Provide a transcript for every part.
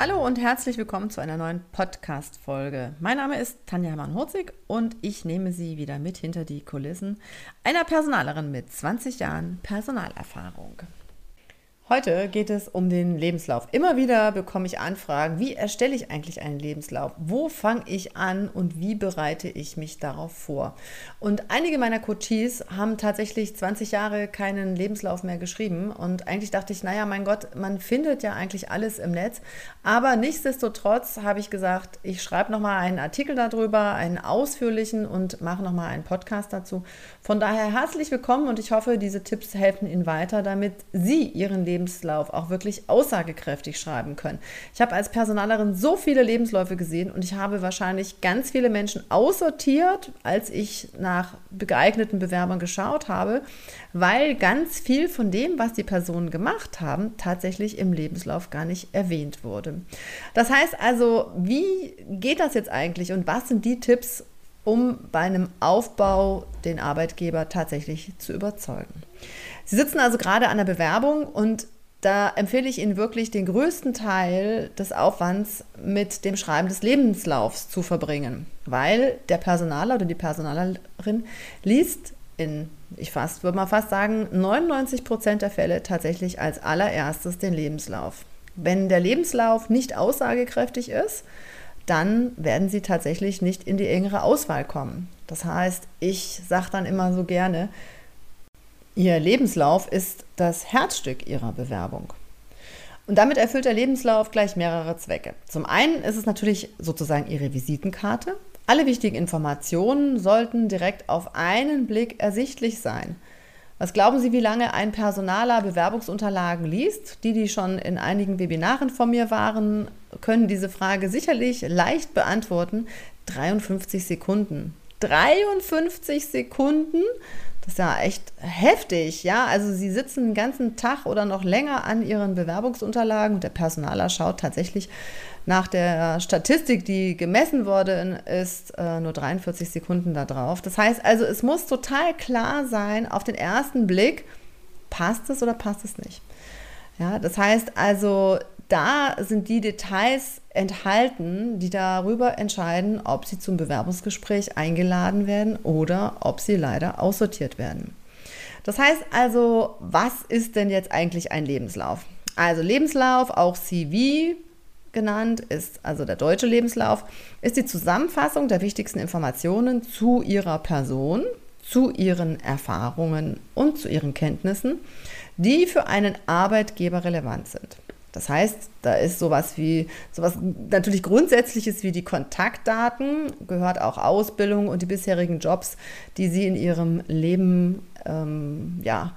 Hallo und herzlich willkommen zu einer neuen Podcast-Folge. Mein Name ist Tanja Hermann-Hurzig und ich nehme Sie wieder mit hinter die Kulissen einer Personalerin mit 20 Jahren Personalerfahrung. Heute geht es um den Lebenslauf. Immer wieder bekomme ich Anfragen, wie erstelle ich eigentlich einen Lebenslauf? Wo fange ich an und wie bereite ich mich darauf vor? Und einige meiner Coaches haben tatsächlich 20 Jahre keinen Lebenslauf mehr geschrieben und eigentlich dachte ich, naja, mein Gott, man findet ja eigentlich alles im Netz, aber nichtsdestotrotz habe ich gesagt, ich schreibe nochmal einen Artikel darüber, einen ausführlichen und mache nochmal einen Podcast dazu. Von daher herzlich willkommen und ich hoffe, diese Tipps helfen Ihnen weiter, damit Sie Ihren Lebenslauf Lebenslauf auch wirklich aussagekräftig schreiben können. Ich habe als Personalerin so viele Lebensläufe gesehen und ich habe wahrscheinlich ganz viele Menschen aussortiert, als ich nach geeigneten Bewerbern geschaut habe, weil ganz viel von dem, was die Personen gemacht haben, tatsächlich im Lebenslauf gar nicht erwähnt wurde. Das heißt also, wie geht das jetzt eigentlich und was sind die Tipps, um bei einem Aufbau den Arbeitgeber tatsächlich zu überzeugen. Sie sitzen also gerade an der Bewerbung und da empfehle ich Ihnen wirklich, den größten Teil des Aufwands mit dem Schreiben des Lebenslaufs zu verbringen, weil der Personaler oder die Personalerin liest in, ich fast, würde mal fast sagen, 99 Prozent der Fälle tatsächlich als allererstes den Lebenslauf. Wenn der Lebenslauf nicht aussagekräftig ist, dann werden Sie tatsächlich nicht in die engere Auswahl kommen. Das heißt, ich sage dann immer so gerne, Ihr Lebenslauf ist das Herzstück Ihrer Bewerbung. Und damit erfüllt der Lebenslauf gleich mehrere Zwecke. Zum einen ist es natürlich sozusagen Ihre Visitenkarte. Alle wichtigen Informationen sollten direkt auf einen Blick ersichtlich sein. Was glauben Sie, wie lange ein Personaler Bewerbungsunterlagen liest? Die, die schon in einigen Webinaren von mir waren, können diese Frage sicherlich leicht beantworten. 53 Sekunden. 53 Sekunden das ist ja echt heftig, ja. Also sie sitzen den ganzen Tag oder noch länger an ihren Bewerbungsunterlagen und der Personaler schaut tatsächlich nach der Statistik, die gemessen worden ist, äh, nur 43 Sekunden da drauf. Das heißt also, es muss total klar sein, auf den ersten Blick, passt es oder passt es nicht. Ja, das heißt also, da sind die Details enthalten, die darüber entscheiden, ob sie zum Bewerbungsgespräch eingeladen werden oder ob sie leider aussortiert werden. Das heißt also, was ist denn jetzt eigentlich ein Lebenslauf? Also Lebenslauf, auch CV genannt, ist also der deutsche Lebenslauf, ist die Zusammenfassung der wichtigsten Informationen zu ihrer Person, zu ihren Erfahrungen und zu ihren Kenntnissen, die für einen Arbeitgeber relevant sind. Das heißt, da ist sowas wie, sowas natürlich Grundsätzliches wie die Kontaktdaten, gehört auch Ausbildung und die bisherigen Jobs, die Sie in Ihrem Leben ähm, ja,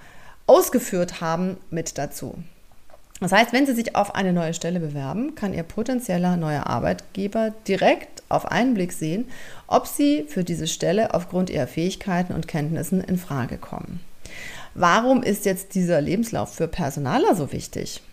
ausgeführt haben, mit dazu. Das heißt, wenn Sie sich auf eine neue Stelle bewerben, kann Ihr potenzieller neuer Arbeitgeber direkt auf einen Blick sehen, ob Sie für diese Stelle aufgrund Ihrer Fähigkeiten und Kenntnissen in Frage kommen. Warum ist jetzt dieser Lebenslauf für Personaler so wichtig?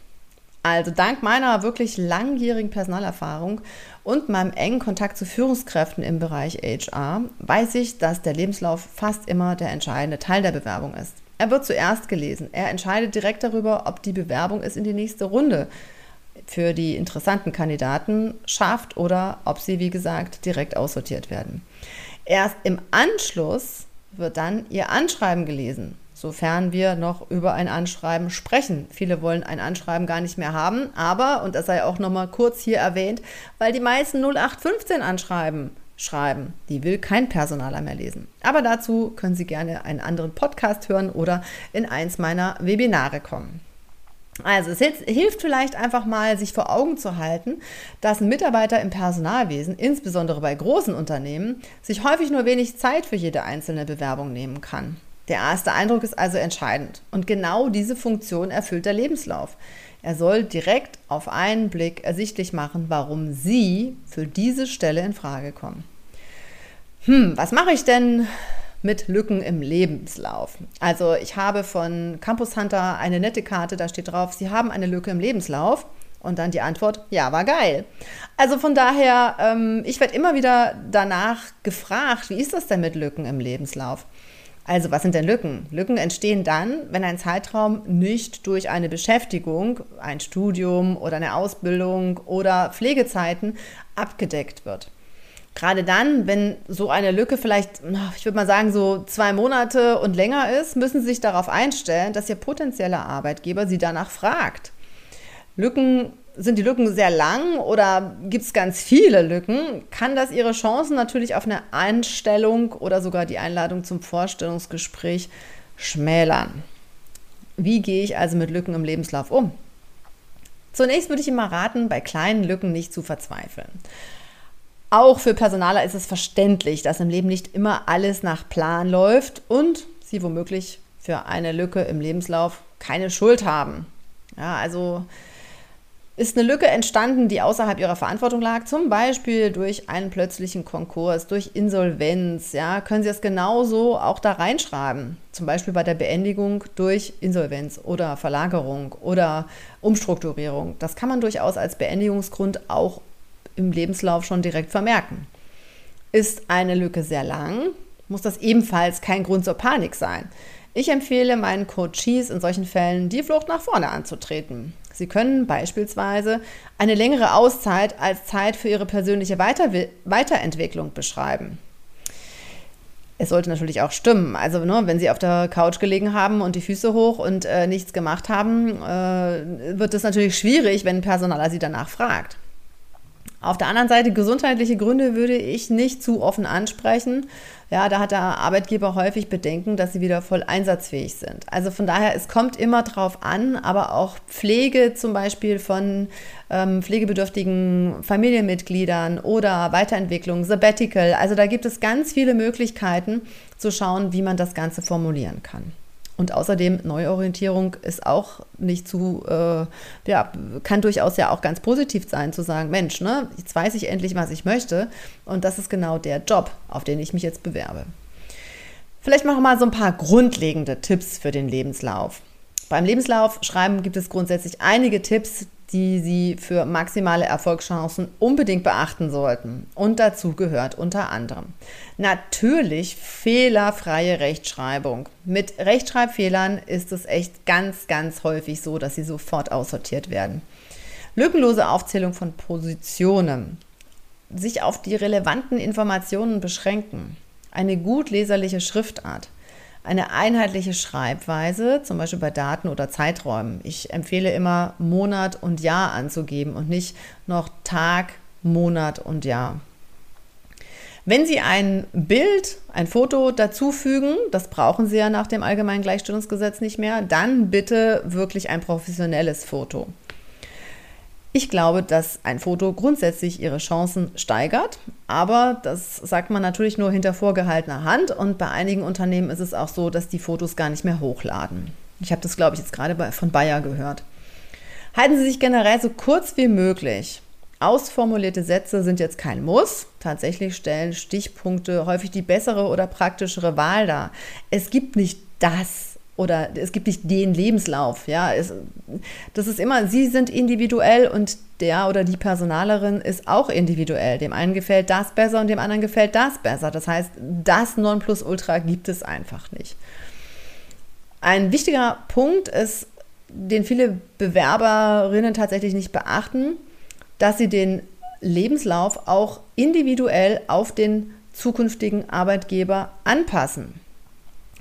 Also dank meiner wirklich langjährigen Personalerfahrung und meinem engen Kontakt zu Führungskräften im Bereich HR weiß ich, dass der Lebenslauf fast immer der entscheidende Teil der Bewerbung ist. Er wird zuerst gelesen. Er entscheidet direkt darüber, ob die Bewerbung es in die nächste Runde für die interessanten Kandidaten schafft oder ob sie, wie gesagt, direkt aussortiert werden. Erst im Anschluss wird dann ihr Anschreiben gelesen sofern wir noch über ein Anschreiben sprechen. Viele wollen ein Anschreiben gar nicht mehr haben, aber, und das sei auch nochmal kurz hier erwähnt, weil die meisten 0815 Anschreiben schreiben, die will kein Personaler mehr lesen. Aber dazu können Sie gerne einen anderen Podcast hören oder in eins meiner Webinare kommen. Also es hilft vielleicht einfach mal, sich vor Augen zu halten, dass ein Mitarbeiter im Personalwesen, insbesondere bei großen Unternehmen, sich häufig nur wenig Zeit für jede einzelne Bewerbung nehmen kann. Der erste Eindruck ist also entscheidend. Und genau diese Funktion erfüllt der Lebenslauf. Er soll direkt auf einen Blick ersichtlich machen, warum Sie für diese Stelle in Frage kommen. Hm, was mache ich denn, mit Lücken im Lebenslauf. Also ich habe von Campus Hunter eine nette Karte, da steht drauf, Sie haben eine Lücke im Lebenslauf. Und dann die Antwort, ja, war geil. Also von daher, ähm, ich werde immer wieder danach gefragt, wie ist das denn mit Lücken im Lebenslauf? Also was sind denn Lücken? Lücken entstehen dann, wenn ein Zeitraum nicht durch eine Beschäftigung, ein Studium oder eine Ausbildung oder Pflegezeiten abgedeckt wird. Gerade dann, wenn so eine Lücke vielleicht, ich würde mal sagen, so zwei Monate und länger ist, müssen Sie sich darauf einstellen, dass Ihr potenzieller Arbeitgeber Sie danach fragt. Lücken, sind die Lücken sehr lang oder gibt es ganz viele Lücken, kann das Ihre Chancen natürlich auf eine Einstellung oder sogar die Einladung zum Vorstellungsgespräch schmälern. Wie gehe ich also mit Lücken im Lebenslauf um? Zunächst würde ich immer raten, bei kleinen Lücken nicht zu verzweifeln. Auch für Personaler ist es verständlich, dass im Leben nicht immer alles nach Plan läuft und sie womöglich für eine Lücke im Lebenslauf keine Schuld haben. Ja, also ist eine Lücke entstanden, die außerhalb ihrer Verantwortung lag, zum Beispiel durch einen plötzlichen Konkurs, durch Insolvenz, ja, können Sie es genauso auch da reinschreiben. Zum Beispiel bei der Beendigung durch Insolvenz oder Verlagerung oder Umstrukturierung. Das kann man durchaus als Beendigungsgrund auch im Lebenslauf schon direkt vermerken. Ist eine Lücke sehr lang, muss das ebenfalls kein Grund zur Panik sein. Ich empfehle meinen Coaches in solchen Fällen, die Flucht nach vorne anzutreten. Sie können beispielsweise eine längere Auszeit als Zeit für Ihre persönliche Weiter Weiterentwicklung beschreiben. Es sollte natürlich auch stimmen. Also, ne, wenn Sie auf der Couch gelegen haben und die Füße hoch und äh, nichts gemacht haben, äh, wird es natürlich schwierig, wenn Personaler Sie danach fragt. Auf der anderen Seite, gesundheitliche Gründe würde ich nicht zu offen ansprechen. Ja, da hat der Arbeitgeber häufig Bedenken, dass sie wieder voll einsatzfähig sind. Also von daher, es kommt immer drauf an, aber auch Pflege zum Beispiel von ähm, pflegebedürftigen Familienmitgliedern oder Weiterentwicklung, Sabbatical. Also da gibt es ganz viele Möglichkeiten zu schauen, wie man das Ganze formulieren kann. Und außerdem Neuorientierung ist auch nicht zu, äh, ja, kann durchaus ja auch ganz positiv sein, zu sagen, Mensch, ne, jetzt weiß ich endlich, was ich möchte. Und das ist genau der Job, auf den ich mich jetzt bewerbe. Vielleicht machen wir mal so ein paar grundlegende Tipps für den Lebenslauf. Beim Lebenslauf schreiben gibt es grundsätzlich einige Tipps, die Sie für maximale Erfolgschancen unbedingt beachten sollten. Und dazu gehört unter anderem natürlich fehlerfreie Rechtschreibung. Mit Rechtschreibfehlern ist es echt ganz, ganz häufig so, dass sie sofort aussortiert werden. Lückenlose Aufzählung von Positionen. Sich auf die relevanten Informationen beschränken. Eine gut leserliche Schriftart eine einheitliche Schreibweise, zum Beispiel bei Daten oder Zeiträumen. Ich empfehle immer Monat und Jahr anzugeben und nicht noch Tag, Monat und Jahr. Wenn Sie ein Bild, ein Foto dazufügen, das brauchen Sie ja nach dem Allgemeinen Gleichstellungsgesetz nicht mehr, dann bitte wirklich ein professionelles Foto. Ich glaube, dass ein Foto grundsätzlich ihre Chancen steigert, aber das sagt man natürlich nur hinter vorgehaltener Hand und bei einigen Unternehmen ist es auch so, dass die Fotos gar nicht mehr hochladen. Ich habe das, glaube ich, jetzt gerade von Bayer gehört. Halten Sie sich generell so kurz wie möglich. Ausformulierte Sätze sind jetzt kein Muss. Tatsächlich stellen Stichpunkte häufig die bessere oder praktischere Wahl dar. Es gibt nicht das oder es gibt nicht den Lebenslauf. Ja, es, das ist immer, sie sind individuell und der oder die Personalerin ist auch individuell. Dem einen gefällt das besser und dem anderen gefällt das besser. Das heißt, das Nonplusultra gibt es einfach nicht. Ein wichtiger Punkt ist, den viele Bewerberinnen tatsächlich nicht beachten, dass sie den Lebenslauf auch individuell auf den zukünftigen Arbeitgeber anpassen.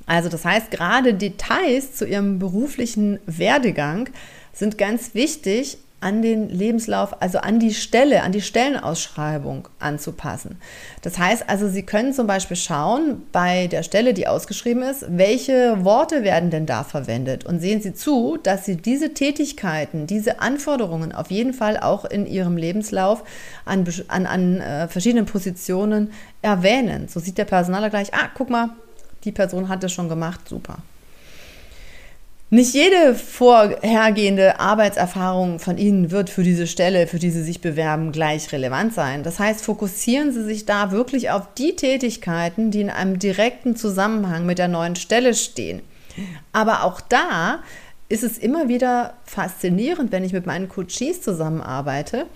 Also das heißt, gerade Details zu ihrem beruflichen Werdegang sind ganz wichtig an den Lebenslauf, also an die Stelle, an die Stellenausschreibung anzupassen. Das heißt also, Sie können zum Beispiel schauen bei der Stelle, die ausgeschrieben ist, welche Worte werden denn da verwendet und sehen Sie zu, dass Sie diese Tätigkeiten, diese Anforderungen auf jeden Fall auch in Ihrem Lebenslauf an, an, an äh, verschiedenen Positionen erwähnen. So sieht der Personaler gleich, ah, guck mal, die Person hat es schon gemacht, super. Nicht jede vorhergehende Arbeitserfahrung von Ihnen wird für diese Stelle, für die Sie sich bewerben, gleich relevant sein. Das heißt, fokussieren Sie sich da wirklich auf die Tätigkeiten, die in einem direkten Zusammenhang mit der neuen Stelle stehen. Aber auch da ist es immer wieder faszinierend, wenn ich mit meinen Coaches zusammenarbeite,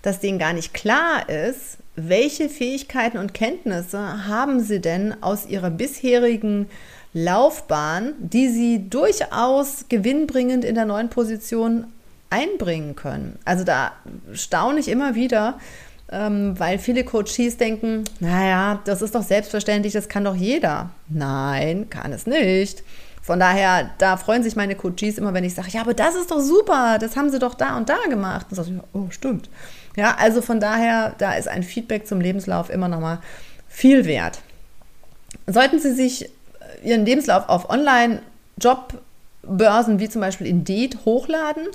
dass denen gar nicht klar ist, welche Fähigkeiten und Kenntnisse haben sie denn aus ihrer bisherigen Laufbahn, die sie durchaus gewinnbringend in der neuen Position einbringen können. Also da staune ich immer wieder, ähm, weil viele Coaches denken, naja, das ist doch selbstverständlich, das kann doch jeder. Nein, kann es nicht. Von daher, da freuen sich meine Coaches immer, wenn ich sage, ja, aber das ist doch super, das haben sie doch da und da gemacht. Und sage ich, oh, stimmt. Ja, also von daher, da ist ein Feedback zum Lebenslauf immer noch mal viel wert. Sollten Sie sich ihren Lebenslauf auf Online-Jobbörsen wie zum Beispiel Indeed hochladen,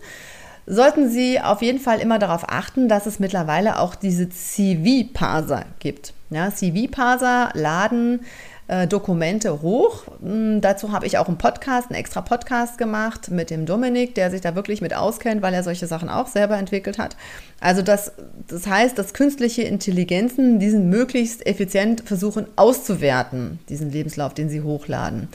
sollten Sie auf jeden Fall immer darauf achten, dass es mittlerweile auch diese CV-Parser gibt. Ja, CV-Parser laden äh, Dokumente hoch. Hm, dazu habe ich auch einen Podcast, einen extra Podcast gemacht mit dem Dominik, der sich da wirklich mit auskennt, weil er solche Sachen auch selber entwickelt hat. Also das, das heißt, dass künstliche Intelligenzen diesen möglichst effizient versuchen auszuwerten, diesen Lebenslauf, den sie hochladen.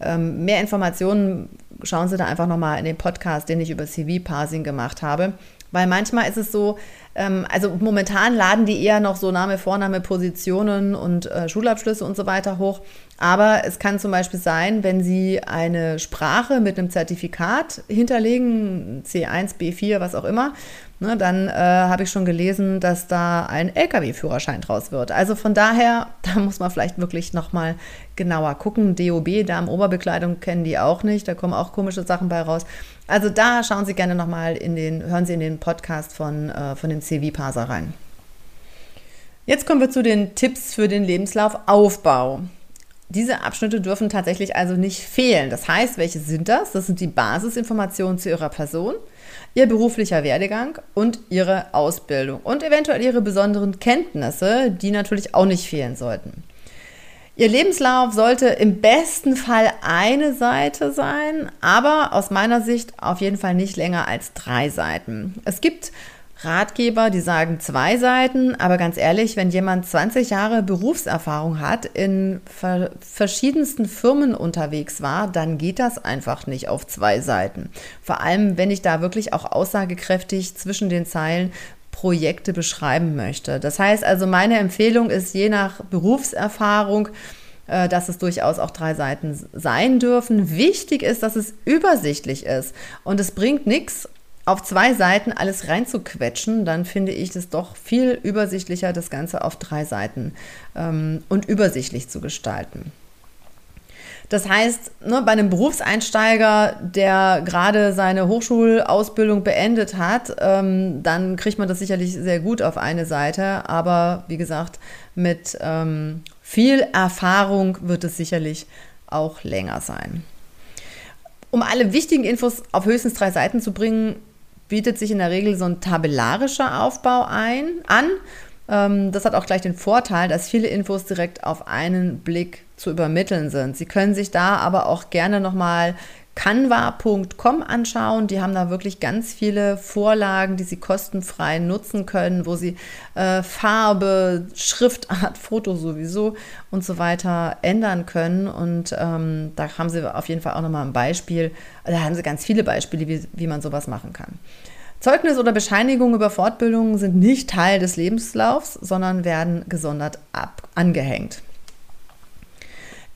Ähm, mehr Informationen schauen Sie da einfach nochmal in den Podcast, den ich über CV-Parsing gemacht habe. Weil manchmal ist es so, ähm, also momentan laden die eher noch so Name, Vorname, Positionen und äh, Schulabschlüsse und so weiter hoch. Aber es kann zum Beispiel sein, wenn Sie eine Sprache mit einem Zertifikat hinterlegen, C1, B4, was auch immer, ne, dann äh, habe ich schon gelesen, dass da ein Lkw-Führerschein draus wird. Also von daher, da muss man vielleicht wirklich nochmal genauer gucken. DOB, Darmoberbekleidung kennen die auch nicht, da kommen auch komische Sachen bei raus. Also da schauen Sie gerne nochmal in den, hören Sie in den Podcast von, äh, von dem CV-Parser rein. Jetzt kommen wir zu den Tipps für den Lebenslaufaufbau. Diese Abschnitte dürfen tatsächlich also nicht fehlen. Das heißt, welche sind das? Das sind die Basisinformationen zu Ihrer Person, Ihr beruflicher Werdegang und Ihre Ausbildung und eventuell Ihre besonderen Kenntnisse, die natürlich auch nicht fehlen sollten. Ihr Lebenslauf sollte im besten Fall eine Seite sein, aber aus meiner Sicht auf jeden Fall nicht länger als drei Seiten. Es gibt Ratgeber, die sagen zwei Seiten, aber ganz ehrlich, wenn jemand 20 Jahre Berufserfahrung hat, in ver verschiedensten Firmen unterwegs war, dann geht das einfach nicht auf zwei Seiten. Vor allem, wenn ich da wirklich auch aussagekräftig zwischen den Zeilen Projekte beschreiben möchte. Das heißt also, meine Empfehlung ist je nach Berufserfahrung, äh, dass es durchaus auch drei Seiten sein dürfen. Wichtig ist, dass es übersichtlich ist. Und es bringt nichts, auf zwei Seiten alles reinzuquetschen, dann finde ich es doch viel übersichtlicher, das Ganze auf drei Seiten ähm, und übersichtlich zu gestalten. Das heißt, ne, bei einem Berufseinsteiger, der gerade seine Hochschulausbildung beendet hat, ähm, dann kriegt man das sicherlich sehr gut auf eine Seite. Aber wie gesagt, mit ähm, viel Erfahrung wird es sicherlich auch länger sein. Um alle wichtigen Infos auf höchstens drei Seiten zu bringen, bietet sich in der Regel so ein tabellarischer Aufbau ein, an. Ähm, das hat auch gleich den Vorteil, dass viele Infos direkt auf einen Blick zu übermitteln sind. Sie können sich da aber auch gerne nochmal canva.com anschauen. Die haben da wirklich ganz viele Vorlagen, die Sie kostenfrei nutzen können, wo Sie äh, Farbe, Schriftart, Foto sowieso und so weiter ändern können. Und ähm, da haben Sie auf jeden Fall auch nochmal ein Beispiel. Da haben Sie ganz viele Beispiele, wie, wie man sowas machen kann. Zeugnis oder Bescheinigung über Fortbildungen sind nicht Teil des Lebenslaufs, sondern werden gesondert ab angehängt.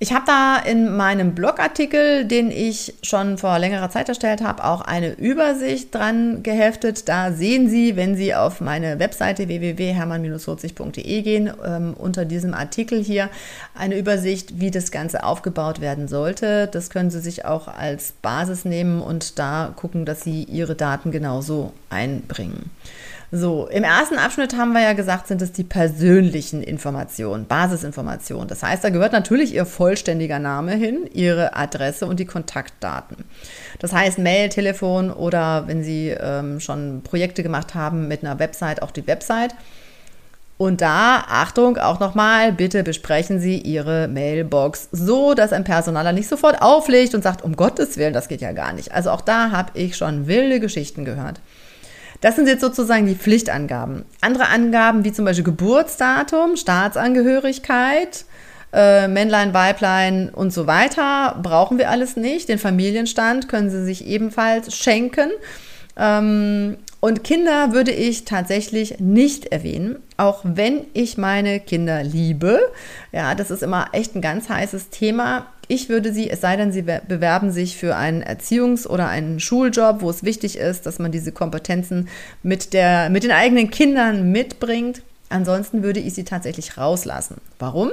Ich habe da in meinem Blogartikel, den ich schon vor längerer Zeit erstellt habe, auch eine Übersicht dran geheftet. Da sehen Sie, wenn Sie auf meine Webseite www.hermann-40.de gehen, ähm, unter diesem Artikel hier eine Übersicht, wie das Ganze aufgebaut werden sollte. Das können Sie sich auch als Basis nehmen und da gucken, dass Sie Ihre Daten genauso einbringen. So, im ersten Abschnitt haben wir ja gesagt, sind es die persönlichen Informationen, Basisinformationen. Das heißt, da gehört natürlich Ihr vollständiger Name hin, Ihre Adresse und die Kontaktdaten. Das heißt, Mail, Telefon oder wenn Sie ähm, schon Projekte gemacht haben mit einer Website, auch die Website. Und da, Achtung, auch nochmal, bitte besprechen Sie Ihre Mailbox so, dass ein Personaler nicht sofort auflegt und sagt, um Gottes Willen, das geht ja gar nicht. Also auch da habe ich schon wilde Geschichten gehört. Das sind jetzt sozusagen die Pflichtangaben. Andere Angaben wie zum Beispiel Geburtsdatum, Staatsangehörigkeit, äh, Männlein, Weiblein und so weiter brauchen wir alles nicht. Den Familienstand können Sie sich ebenfalls schenken. Ähm, und Kinder würde ich tatsächlich nicht erwähnen, auch wenn ich meine Kinder liebe. Ja, das ist immer echt ein ganz heißes Thema. Ich würde sie, es sei denn, sie bewerben sich für einen Erziehungs- oder einen Schuljob, wo es wichtig ist, dass man diese Kompetenzen mit, der, mit den eigenen Kindern mitbringt. Ansonsten würde ich sie tatsächlich rauslassen. Warum?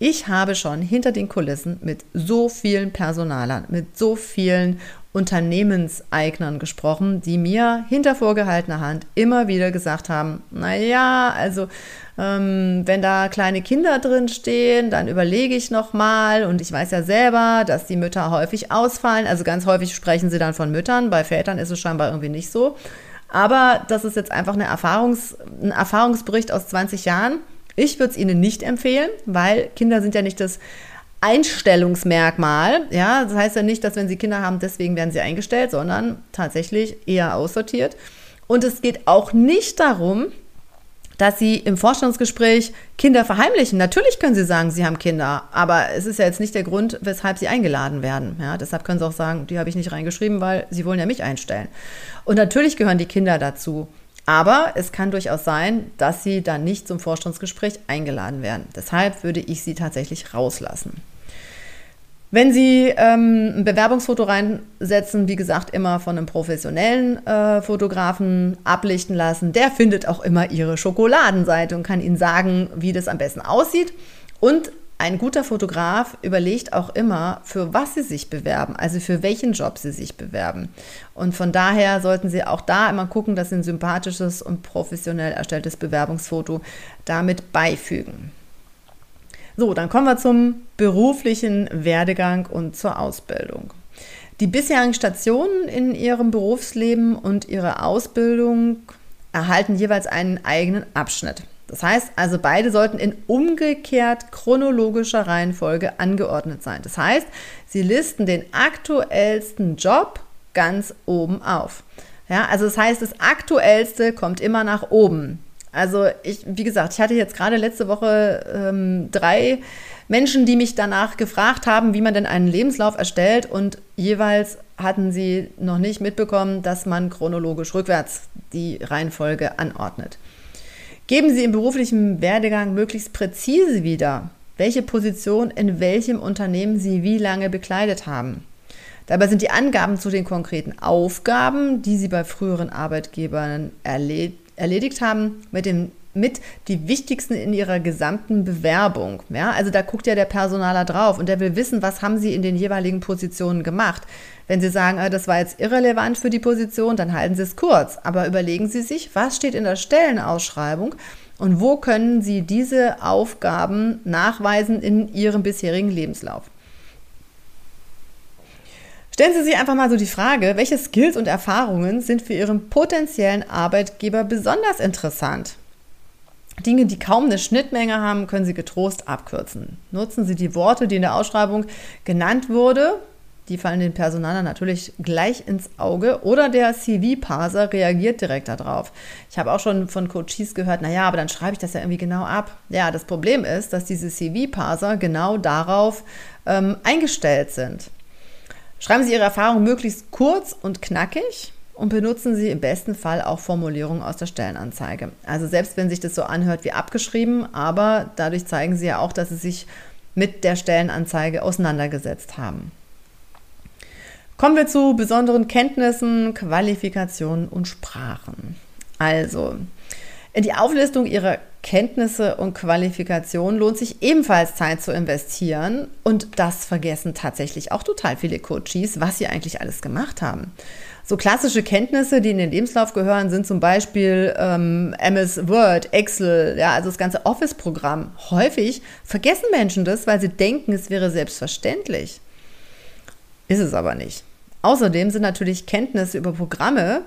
Ich habe schon hinter den Kulissen mit so vielen Personalern, mit so vielen Unternehmenseignern gesprochen, die mir hinter vorgehaltener Hand immer wieder gesagt haben, naja, also ähm, wenn da kleine Kinder drin stehen, dann überlege ich nochmal und ich weiß ja selber, dass die Mütter häufig ausfallen, also ganz häufig sprechen sie dann von Müttern, bei Vätern ist es scheinbar irgendwie nicht so. Aber das ist jetzt einfach eine Erfahrungs-, ein Erfahrungsbericht aus 20 Jahren. Ich würde es Ihnen nicht empfehlen, weil Kinder sind ja nicht das Einstellungsmerkmal. Ja, das heißt ja nicht, dass wenn sie Kinder haben, deswegen werden sie eingestellt, sondern tatsächlich eher aussortiert. Und es geht auch nicht darum, dass sie im Vorstellungsgespräch Kinder verheimlichen. Natürlich können sie sagen, sie haben Kinder, aber es ist ja jetzt nicht der Grund, weshalb sie eingeladen werden. Ja, deshalb können sie auch sagen, die habe ich nicht reingeschrieben, weil sie wollen ja mich einstellen. Und natürlich gehören die Kinder dazu. Aber es kann durchaus sein, dass sie dann nicht zum Vorstandsgespräch eingeladen werden. Deshalb würde ich sie tatsächlich rauslassen. Wenn Sie ähm, ein Bewerbungsfoto reinsetzen, wie gesagt, immer von einem professionellen äh, Fotografen ablichten lassen, der findet auch immer Ihre Schokoladenseite und kann Ihnen sagen, wie das am besten aussieht. Und ein guter Fotograf überlegt auch immer, für was Sie sich bewerben, also für welchen Job Sie sich bewerben. Und von daher sollten Sie auch da immer gucken, dass Sie ein sympathisches und professionell erstelltes Bewerbungsfoto damit beifügen. So, dann kommen wir zum beruflichen Werdegang und zur Ausbildung. Die bisherigen Stationen in ihrem Berufsleben und ihre Ausbildung erhalten jeweils einen eigenen Abschnitt. Das heißt also, beide sollten in umgekehrt chronologischer Reihenfolge angeordnet sein. Das heißt, sie listen den aktuellsten Job ganz oben auf. Ja, also das heißt, das aktuellste kommt immer nach oben. Also ich, wie gesagt, ich hatte jetzt gerade letzte Woche ähm, drei Menschen, die mich danach gefragt haben, wie man denn einen Lebenslauf erstellt und jeweils hatten sie noch nicht mitbekommen, dass man chronologisch rückwärts die Reihenfolge anordnet. Geben Sie im beruflichen Werdegang möglichst präzise wieder, welche Position in welchem Unternehmen Sie wie lange bekleidet haben. Dabei sind die Angaben zu den konkreten Aufgaben, die Sie bei früheren Arbeitgebern erledigt erledigt haben, mit dem mit die wichtigsten in ihrer gesamten Bewerbung. Ja, also da guckt ja der Personaler drauf und der will wissen, was haben sie in den jeweiligen Positionen gemacht. Wenn Sie sagen, ah, das war jetzt irrelevant für die Position, dann halten Sie es kurz. Aber überlegen Sie sich, was steht in der Stellenausschreibung und wo können Sie diese Aufgaben nachweisen in Ihrem bisherigen Lebenslauf. Stellen Sie sich einfach mal so die Frage, welche Skills und Erfahrungen sind für Ihren potenziellen Arbeitgeber besonders interessant? Dinge, die kaum eine Schnittmenge haben, können Sie getrost abkürzen. Nutzen Sie die Worte, die in der Ausschreibung genannt wurde. Die fallen den Personalern natürlich gleich ins Auge oder der CV-Parser reagiert direkt darauf. Ich habe auch schon von Coaches gehört, naja, aber dann schreibe ich das ja irgendwie genau ab. Ja, das Problem ist, dass diese CV-Parser genau darauf ähm, eingestellt sind. Schreiben Sie Ihre Erfahrung möglichst kurz und knackig und benutzen Sie im besten Fall auch Formulierungen aus der Stellenanzeige. Also selbst wenn sich das so anhört wie abgeschrieben, aber dadurch zeigen Sie ja auch, dass Sie sich mit der Stellenanzeige auseinandergesetzt haben. Kommen wir zu besonderen Kenntnissen, Qualifikationen und Sprachen. Also, die Auflistung ihrer Kenntnisse und Qualifikationen lohnt sich ebenfalls Zeit zu investieren. Und das vergessen tatsächlich auch total viele Coaches, was sie eigentlich alles gemacht haben. So klassische Kenntnisse, die in den Lebenslauf gehören, sind zum Beispiel ähm, MS Word, Excel, ja, also das ganze Office-Programm. Häufig vergessen Menschen das, weil sie denken, es wäre selbstverständlich. Ist es aber nicht. Außerdem sind natürlich Kenntnisse über Programme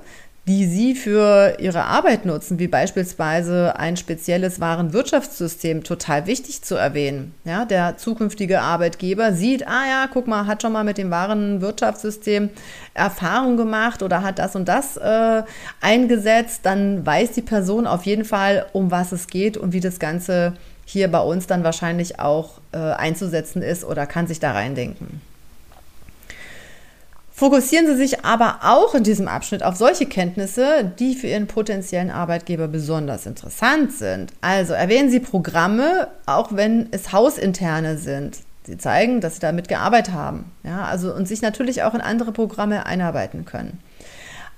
die Sie für Ihre Arbeit nutzen, wie beispielsweise ein spezielles Warenwirtschaftssystem, total wichtig zu erwähnen. Ja, der zukünftige Arbeitgeber sieht, ah ja, guck mal, hat schon mal mit dem Warenwirtschaftssystem Erfahrung gemacht oder hat das und das äh, eingesetzt, dann weiß die Person auf jeden Fall, um was es geht und wie das Ganze hier bei uns dann wahrscheinlich auch äh, einzusetzen ist oder kann sich da reindenken. Fokussieren Sie sich aber auch in diesem Abschnitt auf solche Kenntnisse, die für Ihren potenziellen Arbeitgeber besonders interessant sind. Also erwähnen Sie Programme, auch wenn es hausinterne sind. Sie zeigen, dass Sie damit gearbeitet haben. Ja, also und sich natürlich auch in andere Programme einarbeiten können.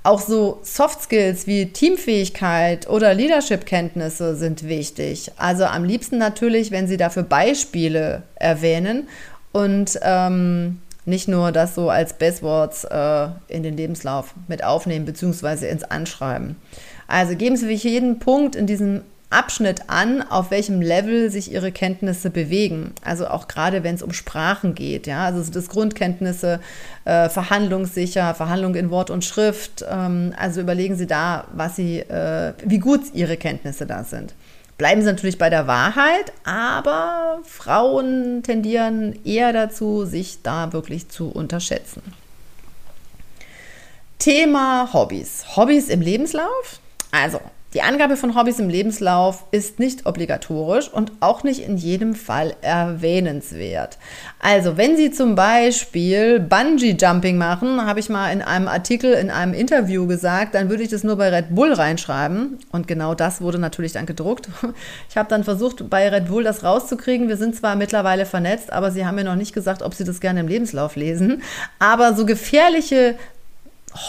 Auch so Soft Skills wie Teamfähigkeit oder Leadership-Kenntnisse sind wichtig. Also am liebsten natürlich, wenn Sie dafür Beispiele erwähnen und ähm, nicht nur das so als Bestwords äh, in den Lebenslauf mit aufnehmen bzw. ins Anschreiben. Also geben Sie sich jeden Punkt in diesem Abschnitt an, auf welchem Level sich Ihre Kenntnisse bewegen. Also auch gerade wenn es um Sprachen geht, ja, also das Grundkenntnisse, äh, verhandlungssicher, Verhandlung in Wort und Schrift. Ähm, also überlegen Sie da, was Sie, äh, wie gut Ihre Kenntnisse da sind. Bleiben sie natürlich bei der Wahrheit, aber Frauen tendieren eher dazu, sich da wirklich zu unterschätzen. Thema Hobbys. Hobbys im Lebenslauf? Also, die Angabe von Hobbys im Lebenslauf ist nicht obligatorisch und auch nicht in jedem Fall erwähnenswert. Also, wenn Sie zum Beispiel Bungee-Jumping machen, habe ich mal in einem Artikel, in einem Interview gesagt, dann würde ich das nur bei Red Bull reinschreiben. Und genau das wurde natürlich dann gedruckt. Ich habe dann versucht, bei Red Bull das rauszukriegen. Wir sind zwar mittlerweile vernetzt, aber Sie haben mir noch nicht gesagt, ob Sie das gerne im Lebenslauf lesen. Aber so gefährliche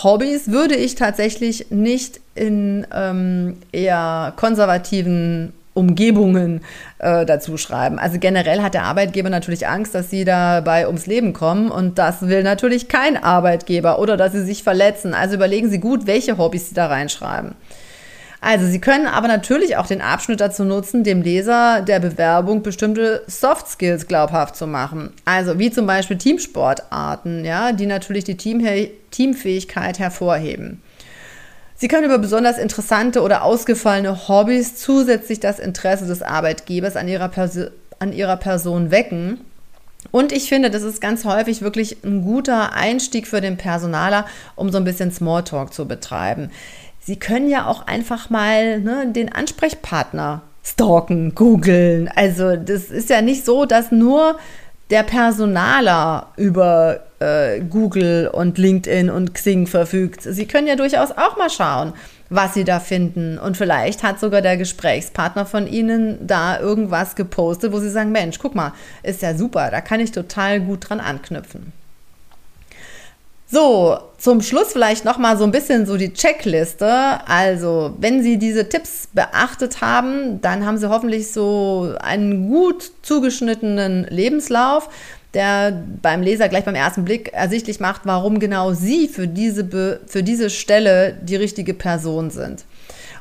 Hobbys würde ich tatsächlich nicht in ähm, eher konservativen Umgebungen äh, dazu schreiben. Also generell hat der Arbeitgeber natürlich Angst, dass sie dabei ums Leben kommen und das will natürlich kein Arbeitgeber oder dass sie sich verletzen. Also überlegen Sie gut, welche Hobbys Sie da reinschreiben. Also Sie können aber natürlich auch den Abschnitt dazu nutzen, dem Leser der Bewerbung bestimmte Soft Skills glaubhaft zu machen. Also wie zum Beispiel Teamsportarten, ja, die natürlich die Team Teamfähigkeit hervorheben. Sie können über besonders interessante oder ausgefallene Hobbys zusätzlich das Interesse des Arbeitgebers an ihrer, Perso an ihrer Person wecken. Und ich finde, das ist ganz häufig wirklich ein guter Einstieg für den Personaler, um so ein bisschen Smalltalk zu betreiben. Sie können ja auch einfach mal ne, den Ansprechpartner stalken, googeln. Also das ist ja nicht so, dass nur der Personaler über äh, Google und LinkedIn und Xing verfügt. Sie können ja durchaus auch mal schauen, was Sie da finden. Und vielleicht hat sogar der Gesprächspartner von Ihnen da irgendwas gepostet, wo Sie sagen, Mensch, guck mal, ist ja super, da kann ich total gut dran anknüpfen. So, zum Schluss vielleicht noch mal so ein bisschen so die Checkliste. Also, wenn Sie diese Tipps beachtet haben, dann haben Sie hoffentlich so einen gut zugeschnittenen Lebenslauf, der beim Leser gleich beim ersten Blick ersichtlich macht, warum genau Sie für diese, für diese Stelle die richtige Person sind.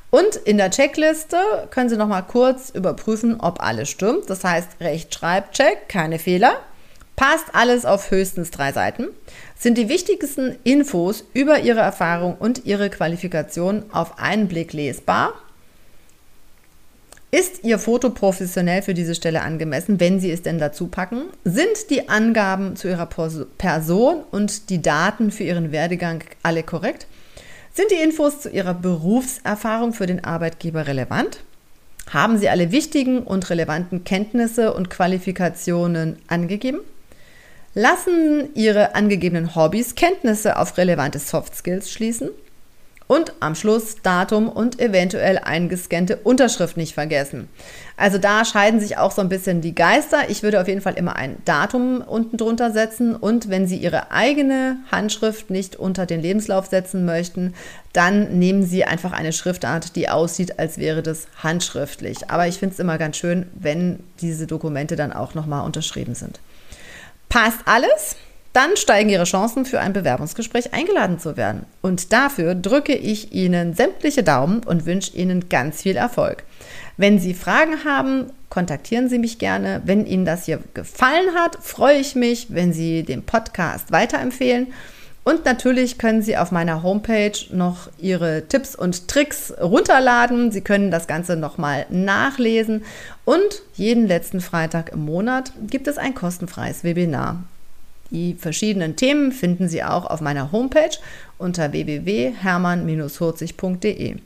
Und in der Checkliste können Sie noch mal kurz überprüfen, ob alles stimmt. Das heißt, Rechtschreibcheck, keine Fehler. Passt alles auf höchstens drei Seiten sind die wichtigsten Infos über Ihre Erfahrung und Ihre Qualifikation auf einen Blick lesbar. Ist Ihr Foto professionell für diese Stelle angemessen, wenn Sie es denn dazu packen? Sind die Angaben zu Ihrer Person und die Daten für Ihren Werdegang alle korrekt? Sind die Infos zu Ihrer Berufserfahrung für den Arbeitgeber relevant? Haben Sie alle wichtigen und relevanten Kenntnisse und Qualifikationen angegeben? Lassen Ihre angegebenen Hobbys Kenntnisse auf relevante Soft Skills schließen? Und am Schluss Datum und eventuell eingescannte Unterschrift nicht vergessen. Also da scheiden sich auch so ein bisschen die Geister. Ich würde auf jeden Fall immer ein Datum unten drunter setzen und wenn Sie Ihre eigene Handschrift nicht unter den Lebenslauf setzen möchten, dann nehmen Sie einfach eine Schriftart, die aussieht, als wäre das handschriftlich. Aber ich finde es immer ganz schön, wenn diese Dokumente dann auch nochmal unterschrieben sind. Passt alles? Dann steigen Ihre Chancen für ein Bewerbungsgespräch eingeladen zu werden. Und dafür drücke ich Ihnen sämtliche Daumen und wünsche Ihnen ganz viel Erfolg. Wenn Sie Fragen haben, kontaktieren Sie mich gerne. Wenn Ihnen das hier gefallen hat, freue ich mich, wenn Sie den Podcast weiterempfehlen. Und natürlich können Sie auf meiner Homepage noch Ihre Tipps und Tricks runterladen. Sie können das Ganze nochmal nachlesen. Und jeden letzten Freitag im Monat gibt es ein kostenfreies Webinar. Die verschiedenen Themen finden Sie auch auf meiner Homepage unter www.hermann-hurzig.de.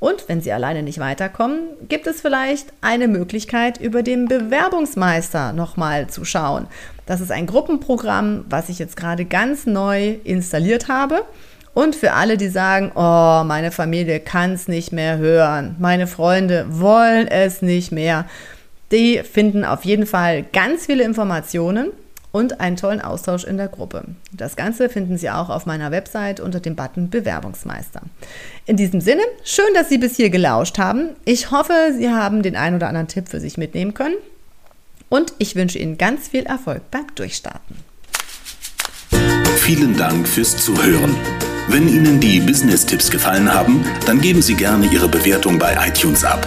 Und wenn Sie alleine nicht weiterkommen, gibt es vielleicht eine Möglichkeit, über den Bewerbungsmeister nochmal zu schauen. Das ist ein Gruppenprogramm, was ich jetzt gerade ganz neu installiert habe. Und für alle, die sagen, oh, meine Familie kann es nicht mehr hören, meine Freunde wollen es nicht mehr, die finden auf jeden Fall ganz viele Informationen und einen tollen Austausch in der Gruppe. Das Ganze finden Sie auch auf meiner Website unter dem Button Bewerbungsmeister. In diesem Sinne, schön, dass Sie bis hier gelauscht haben. Ich hoffe, Sie haben den einen oder anderen Tipp für sich mitnehmen können. Und ich wünsche Ihnen ganz viel Erfolg beim Durchstarten. Vielen Dank fürs Zuhören. Wenn Ihnen die Business-Tipps gefallen haben, dann geben Sie gerne Ihre Bewertung bei iTunes ab.